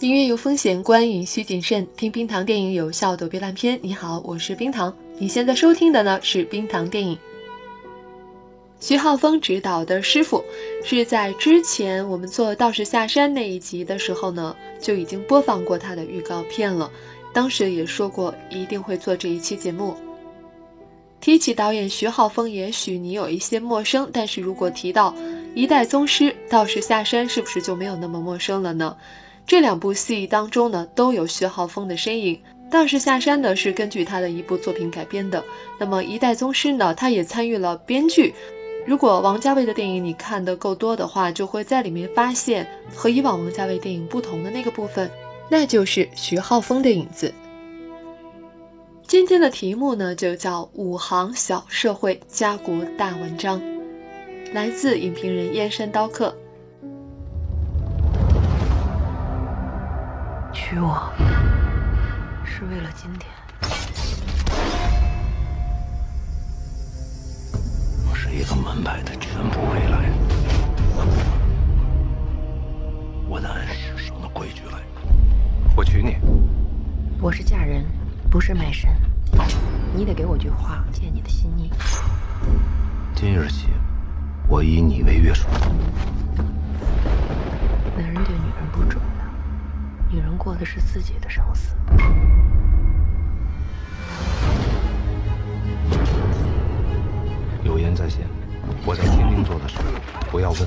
音乐有风险，观影需谨慎。听冰糖电影有效躲避烂片。你好，我是冰糖。你现在收听的呢是冰糖电影。徐浩峰执导的《师傅》是在之前我们做《道士下山》那一集的时候呢就已经播放过他的预告片了。当时也说过一定会做这一期节目。提起导演徐浩峰，也许你有一些陌生，但是如果提到一代宗师《道士下山》，是不是就没有那么陌生了呢？这两部戏当中呢，都有徐浩峰的身影。《道士下山》呢是根据他的一部作品改编的，那么《一代宗师》呢，他也参与了编剧。如果王家卫的电影你看的够多的话，就会在里面发现和以往王家卫电影不同的那个部分，那就是徐浩峰的影子。今天的题目呢，就叫《五行小社会家国大文章》，来自影评人燕山刀客。娶我是为了今天。我是一个门派的全部未来，我得按世上的规矩来。我娶你。我是嫁人，不是卖身。你得给我句话，见你的心意。今日起，我以你为约束。男人对女人不准。女人过的是自己的生死。有言在先，我在天津做的事，不要问。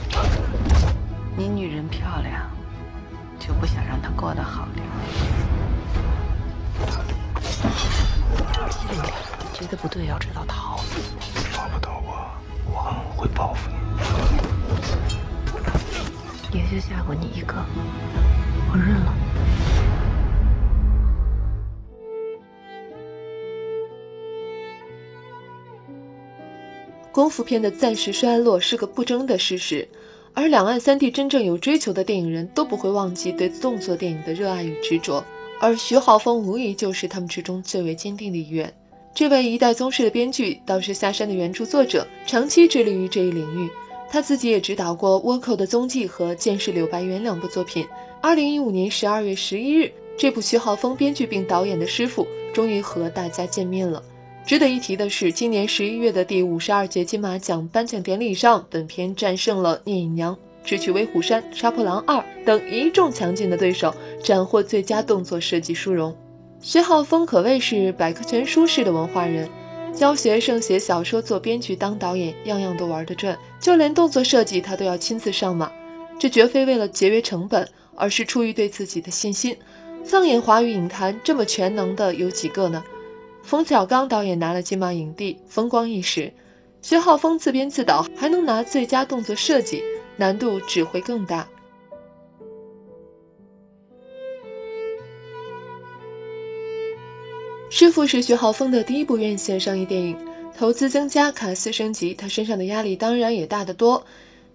你女人漂亮，就不想让她过得好点，觉得不对要知道逃。抓不到我，我会报复你。也就嫁过你一个，我认了。功夫片的暂时衰落是个不争的事实，而两岸三地真正有追求的电影人都不会忘记对动作电影的热爱与执着，而徐浩峰无疑就是他们之中最为坚定的一员。这位一代宗师的编剧，道士下山的原著作者，长期致力于这一领域。他自己也指导过《倭寇的踪迹》和《剑士柳白猿》两部作品。二零一五年十二月十一日，这部徐浩峰编剧并导演的《师傅》终于和大家见面了。值得一提的是，今年十一月的第五十二届金马奖颁奖典礼上，本片战胜了《聂隐娘》《智取威虎山》《杀破狼二》等一众强劲的对手，斩获最佳动作设计殊荣。徐浩峰可谓是百科全书式的文化人。教学生写小说、做编剧、当导演，样样都玩得转，就连动作设计他都要亲自上马。这绝非为了节约成本，而是出于对自己的信心。放眼华语影坛，这么全能的有几个呢？冯小刚导演拿了金马影帝，风光一时；徐浩峰自编自导，还能拿最佳动作设计，难度只会更大。师傅是徐浩峰的第一部院线商业电影，投资增加，卡司升级，他身上的压力当然也大得多。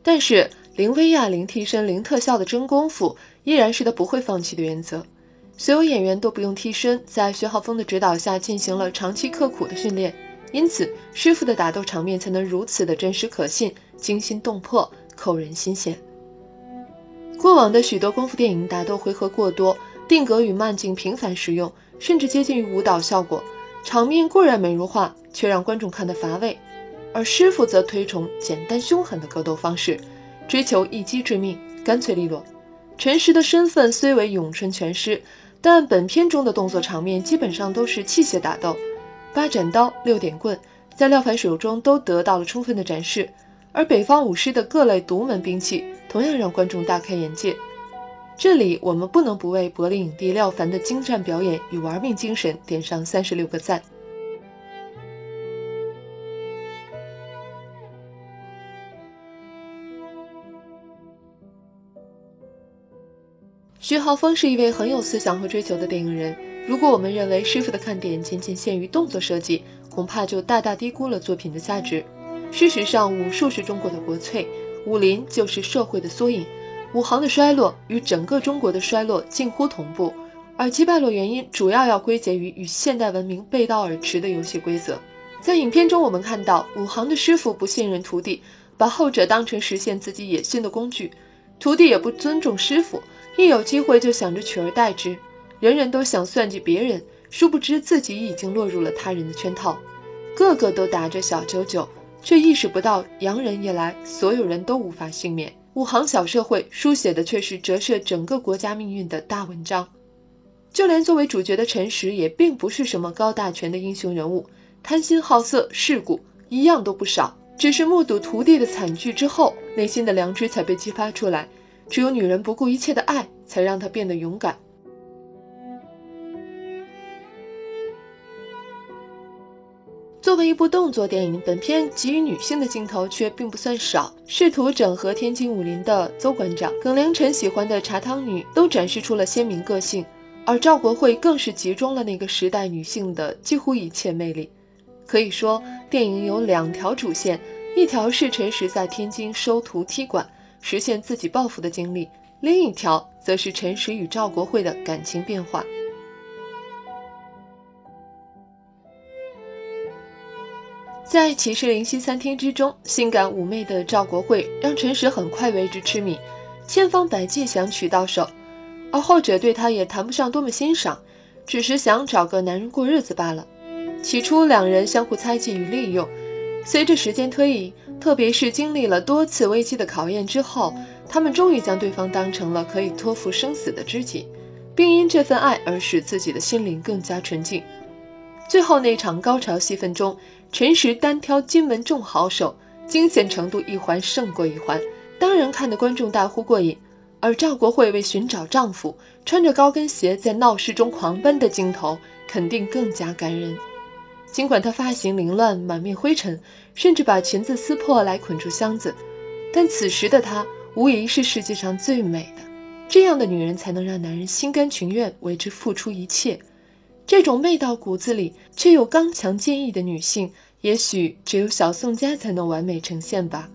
但是零威亚、零替身、零特效的真功夫，依然是他不会放弃的原则。所有演员都不用替身，在徐浩峰的指导下进行了长期刻苦的训练，因此师傅的打斗场面才能如此的真实可信、惊心动魄、扣人心弦。过往的许多功夫电影打斗回合过多，定格与慢镜频繁使用。甚至接近于舞蹈效果，场面固然美如画，却让观众看得乏味。而师傅则推崇简单凶狠的格斗方式，追求一击致命、干脆利落。陈实的身份虽为咏春拳师，但本片中的动作场面基本上都是器械打斗，八斩刀、六点棍在廖凡手中都得到了充分的展示。而北方武师的各类独门兵器，同样让观众大开眼界。这里我们不能不为柏林影帝廖凡的精湛表演与玩命精神点上三十六个赞。徐浩峰是一位很有思想和追求的电影人。如果我们认为师傅的看点仅仅限于动作设计，恐怕就大大低估了作品的价值。事实上，武术是中国的国粹，武林就是社会的缩影。武行的衰落与整个中国的衰落近乎同步，而其败落原因主要要归结于与现代文明背道而驰的游戏规则。在影片中，我们看到武行的师傅不信任徒弟，把后者当成实现自己野心的工具；徒弟也不尊重师傅，一有机会就想着取而代之，人人都想算计别人，殊不知自己已经落入了他人的圈套。个个都打着小九九，却意识不到洋人一来，所有人都无法幸免。五行小社会书写的却是折射整个国家命运的大文章。就连作为主角的陈实，也并不是什么高大全的英雄人物，贪心好色、世故一样都不少。只是目睹徒弟的惨剧之后，内心的良知才被激发出来。只有女人不顾一切的爱，才让他变得勇敢。作为一部动作电影，本片给予女性的镜头却并不算少，试图整合天津武林的邹馆长、耿良辰喜欢的茶汤女，都展示出了鲜明个性。而赵国惠更是集中了那个时代女性的几乎一切魅力。可以说，电影有两条主线：一条是陈实在天津收徒踢馆，实现自己抱负的经历；另一条则是陈实与赵国会的感情变化。在《骑士灵犀三厅》之中，性感妩媚的赵国惠让陈实很快为之痴迷，千方百计想娶到手。而后者对他也谈不上多么欣赏，只是想找个男人过日子罢了。起初两人相互猜忌与利用，随着时间推移，特别是经历了多次危机的考验之后，他们终于将对方当成了可以托付生死的知己，并因这份爱而使自己的心灵更加纯净。最后那场高潮戏份中，陈实单挑金门众好手，惊险程度一环胜过一环，当然看得观众大呼过瘾。而赵国惠为寻找丈夫，穿着高跟鞋在闹市中狂奔的镜头，肯定更加感人。尽管她发型凌乱，满面灰尘，甚至把裙子撕破来捆住箱子，但此时的她无疑是世界上最美的。这样的女人才能让男人心甘情愿为之付出一切。这种媚到骨子里却又刚强坚毅的女性，也许只有小宋佳才能完美呈现吧。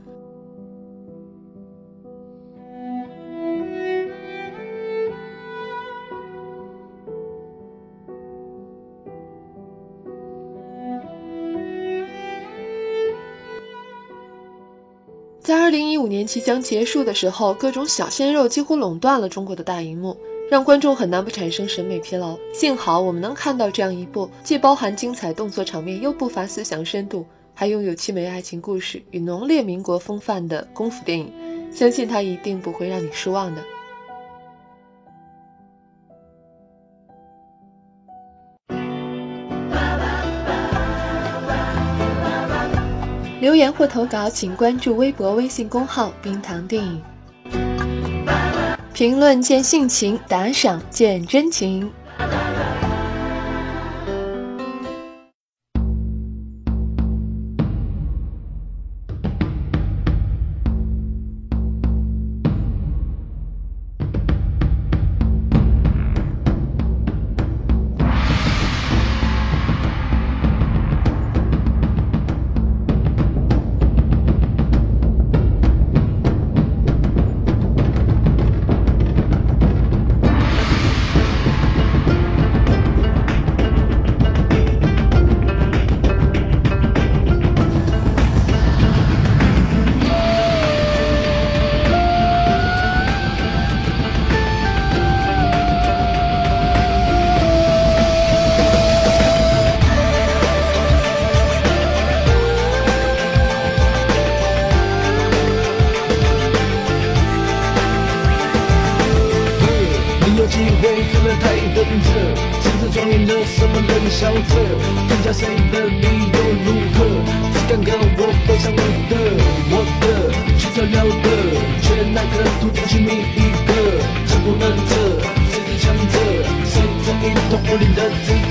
在二零一五年即将结束的时候，各种小鲜肉几乎垄断了中国的大荧幕，让观众很难不产生审美疲劳。幸好我们能看到这样一部既包含精彩动作场面，又不乏思想深度，还拥有凄美爱情故事与浓烈民国风范的功夫电影，相信它一定不会让你失望的。留言或投稿，请关注微博、微信公号“冰糖电影”。评论见性情，打赏见真情。去觅一个，强不能测，谁是强者？谁在一统武林的资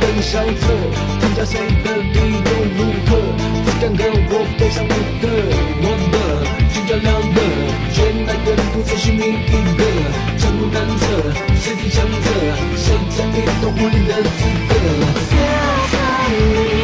等相册，添加谁的礼物如何？怎敢跟我分上我的我的？寻找两个，全班人独自虚名一个，角度难测，谁强者？谁在移动无力的资格？别看你。